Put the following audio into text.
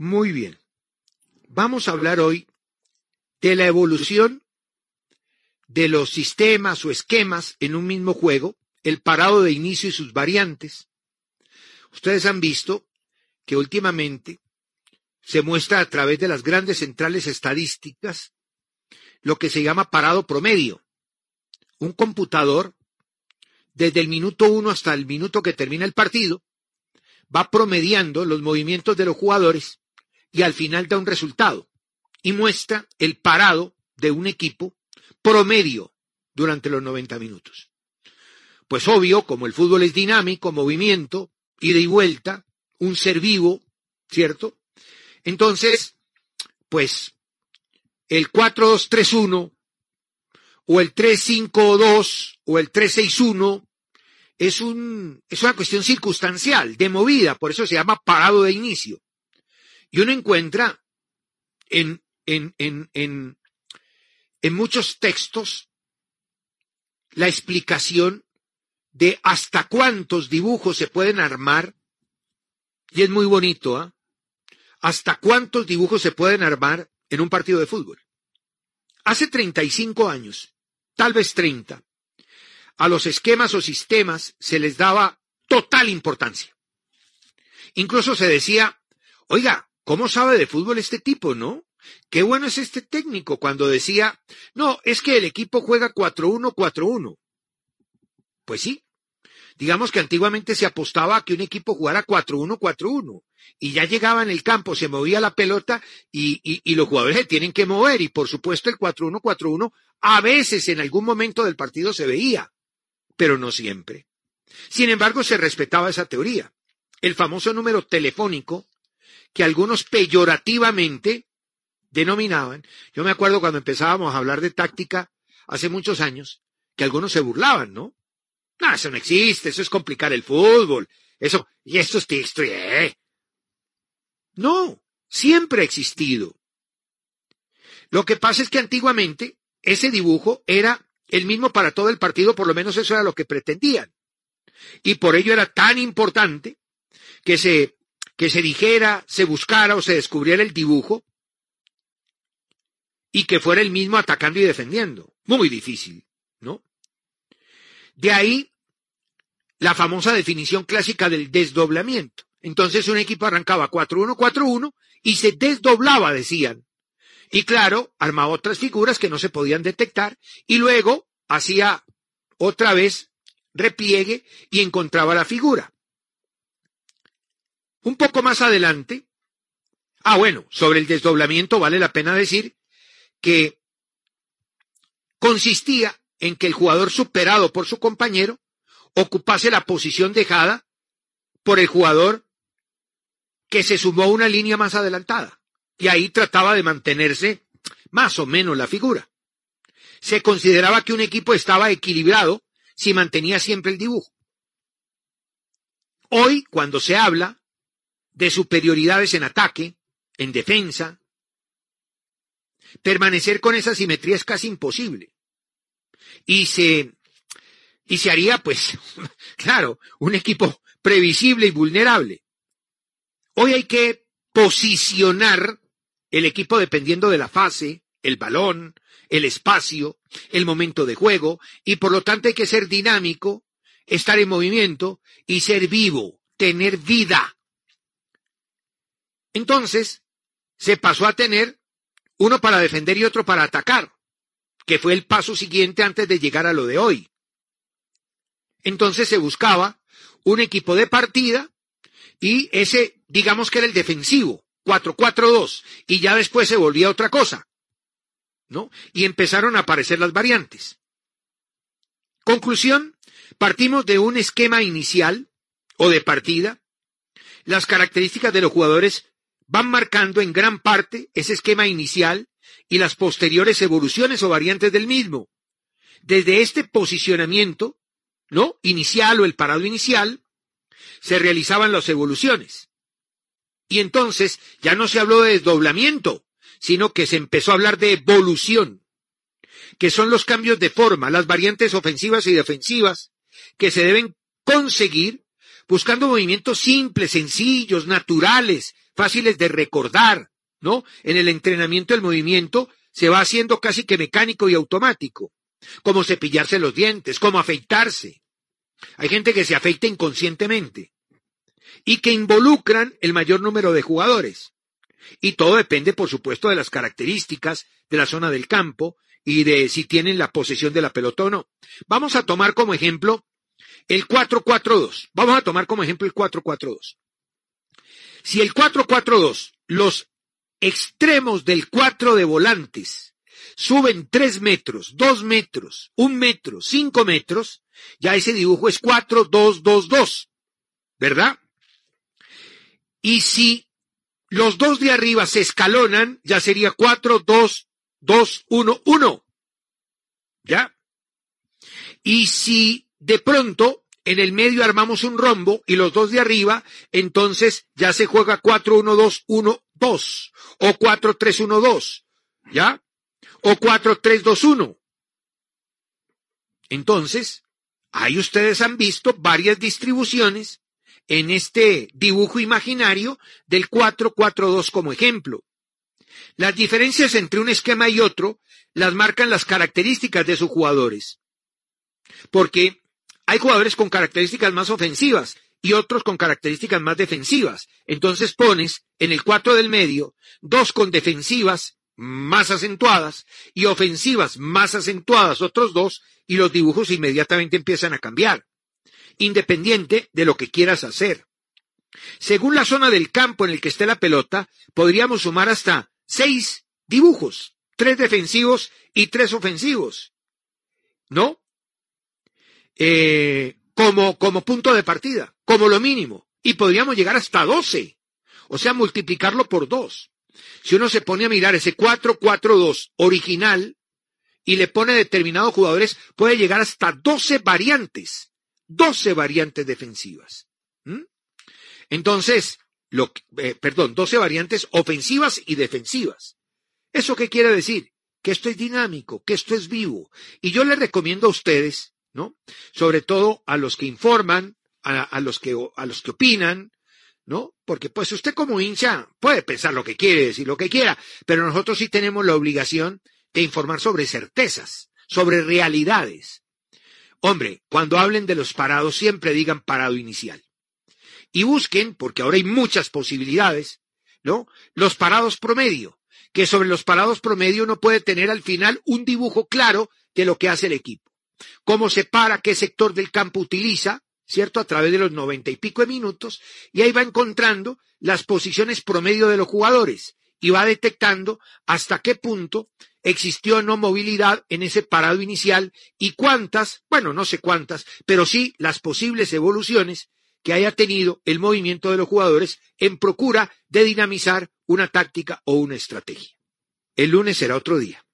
Muy bien. Vamos a hablar hoy de la evolución de los sistemas o esquemas en un mismo juego, el parado de inicio y sus variantes. Ustedes han visto que últimamente se muestra a través de las grandes centrales estadísticas lo que se llama parado promedio. Un computador, desde el minuto uno hasta el minuto que termina el partido, va promediando los movimientos de los jugadores y al final da un resultado y muestra el parado de un equipo promedio durante los 90 minutos. Pues obvio, como el fútbol es dinámico, movimiento, ida y vuelta, un ser vivo, ¿cierto? Entonces, pues, el 4-2-3-1 o el 3-5-2 o el 3-6-1 es, un, es una cuestión circunstancial, de movida, por eso se llama parado de inicio. Y uno encuentra en, en, en, en, en muchos textos la explicación de hasta cuántos dibujos se pueden armar, y es muy bonito, ¿ah? Hasta cuántos dibujos se pueden armar en un partido de fútbol. Hace 35 años, tal vez 30, a los esquemas o sistemas se les daba total importancia. Incluso se decía, oiga, ¿Cómo sabe de fútbol este tipo, no? Qué bueno es este técnico cuando decía, no, es que el equipo juega 4-1-4-1. Pues sí. Digamos que antiguamente se apostaba a que un equipo jugara 4-1-4-1 y ya llegaba en el campo, se movía la pelota y, y, y los jugadores se tienen que mover y por supuesto el 4-1-4-1 a veces en algún momento del partido se veía, pero no siempre. Sin embargo, se respetaba esa teoría. El famoso número telefónico que algunos peyorativamente denominaban. Yo me acuerdo cuando empezábamos a hablar de táctica hace muchos años, que algunos se burlaban, ¿no? No, eso no existe, eso es complicar el fútbol, eso, y esto es texto, eh. No, siempre ha existido. Lo que pasa es que antiguamente ese dibujo era el mismo para todo el partido, por lo menos eso era lo que pretendían. Y por ello era tan importante que se que se dijera, se buscara o se descubriera el dibujo y que fuera el mismo atacando y defendiendo. Muy difícil, ¿no? De ahí la famosa definición clásica del desdoblamiento. Entonces un equipo arrancaba 4-1-4-1 y se desdoblaba, decían. Y claro, armaba otras figuras que no se podían detectar y luego hacía otra vez repliegue y encontraba la figura. Un poco más adelante, ah bueno, sobre el desdoblamiento vale la pena decir que consistía en que el jugador superado por su compañero ocupase la posición dejada por el jugador que se sumó a una línea más adelantada. Y ahí trataba de mantenerse más o menos la figura. Se consideraba que un equipo estaba equilibrado si mantenía siempre el dibujo. Hoy, cuando se habla de superioridades en ataque, en defensa. Permanecer con esa simetría es casi imposible. Y se, y se haría, pues, claro, un equipo previsible y vulnerable. Hoy hay que posicionar el equipo dependiendo de la fase, el balón, el espacio, el momento de juego, y por lo tanto hay que ser dinámico, estar en movimiento y ser vivo, tener vida. Entonces, se pasó a tener uno para defender y otro para atacar, que fue el paso siguiente antes de llegar a lo de hoy. Entonces se buscaba un equipo de partida y ese, digamos que era el defensivo, 4-4-2, y ya después se volvía otra cosa, ¿no? Y empezaron a aparecer las variantes. Conclusión, partimos de un esquema inicial o de partida. Las características de los jugadores van marcando en gran parte ese esquema inicial y las posteriores evoluciones o variantes del mismo. Desde este posicionamiento, ¿no? Inicial o el parado inicial, se realizaban las evoluciones. Y entonces ya no se habló de desdoblamiento, sino que se empezó a hablar de evolución, que son los cambios de forma, las variantes ofensivas y defensivas que se deben conseguir buscando movimientos simples, sencillos, naturales, fáciles de recordar, ¿no? En el entrenamiento el movimiento se va haciendo casi que mecánico y automático, como cepillarse los dientes, como afeitarse. Hay gente que se afeita inconscientemente y que involucran el mayor número de jugadores. Y todo depende, por supuesto, de las características de la zona del campo y de si tienen la posesión de la pelota o no. Vamos a tomar como ejemplo el 4-4-2. Vamos a tomar como ejemplo el 4-4-2. Si el 4-4-2, los extremos del 4 de volantes suben 3 metros, 2 metros, 1 metro, 5 metros, ya ese dibujo es 4-2-2-2. ¿Verdad? Y si los dos de arriba se escalonan, ya sería 4, 2, 2, 1, 1. ¿Ya? Y si de pronto en el medio armamos un rombo y los dos de arriba, entonces ya se juega 4, 1, 2, 1, 2. O 4, 3, 1, 2. ¿Ya? O 4, 3, 2, 1. Entonces, ahí ustedes han visto varias distribuciones en este dibujo imaginario del 442 como ejemplo. Las diferencias entre un esquema y otro las marcan las características de sus jugadores. Porque hay jugadores con características más ofensivas y otros con características más defensivas. Entonces pones en el 4 del medio dos con defensivas más acentuadas y ofensivas más acentuadas otros dos y los dibujos inmediatamente empiezan a cambiar independiente de lo que quieras hacer. Según la zona del campo en el que esté la pelota, podríamos sumar hasta seis dibujos, tres defensivos y tres ofensivos. ¿No? Eh, como, como punto de partida, como lo mínimo. Y podríamos llegar hasta doce. O sea, multiplicarlo por dos. Si uno se pone a mirar ese 4-4-2 original y le pone determinados jugadores, puede llegar hasta doce variantes 12 variantes defensivas. ¿Mm? Entonces, lo, eh, perdón, 12 variantes ofensivas y defensivas. ¿Eso qué quiere decir? Que esto es dinámico, que esto es vivo. Y yo les recomiendo a ustedes, ¿no? Sobre todo a los que informan, a, los que, a los que opinan, ¿no? Porque pues usted como hincha puede pensar lo que quiere, decir lo que quiera, pero nosotros sí tenemos la obligación de informar sobre certezas, sobre realidades. Hombre, cuando hablen de los parados, siempre digan parado inicial. Y busquen, porque ahora hay muchas posibilidades, ¿no? Los parados promedio, que sobre los parados promedio uno puede tener al final un dibujo claro de lo que hace el equipo. Cómo se para, qué sector del campo utiliza, ¿cierto? A través de los noventa y pico de minutos, y ahí va encontrando las posiciones promedio de los jugadores y va detectando hasta qué punto existió no movilidad en ese parado inicial y cuántas, bueno, no sé cuántas, pero sí las posibles evoluciones que haya tenido el movimiento de los jugadores en procura de dinamizar una táctica o una estrategia. El lunes será otro día.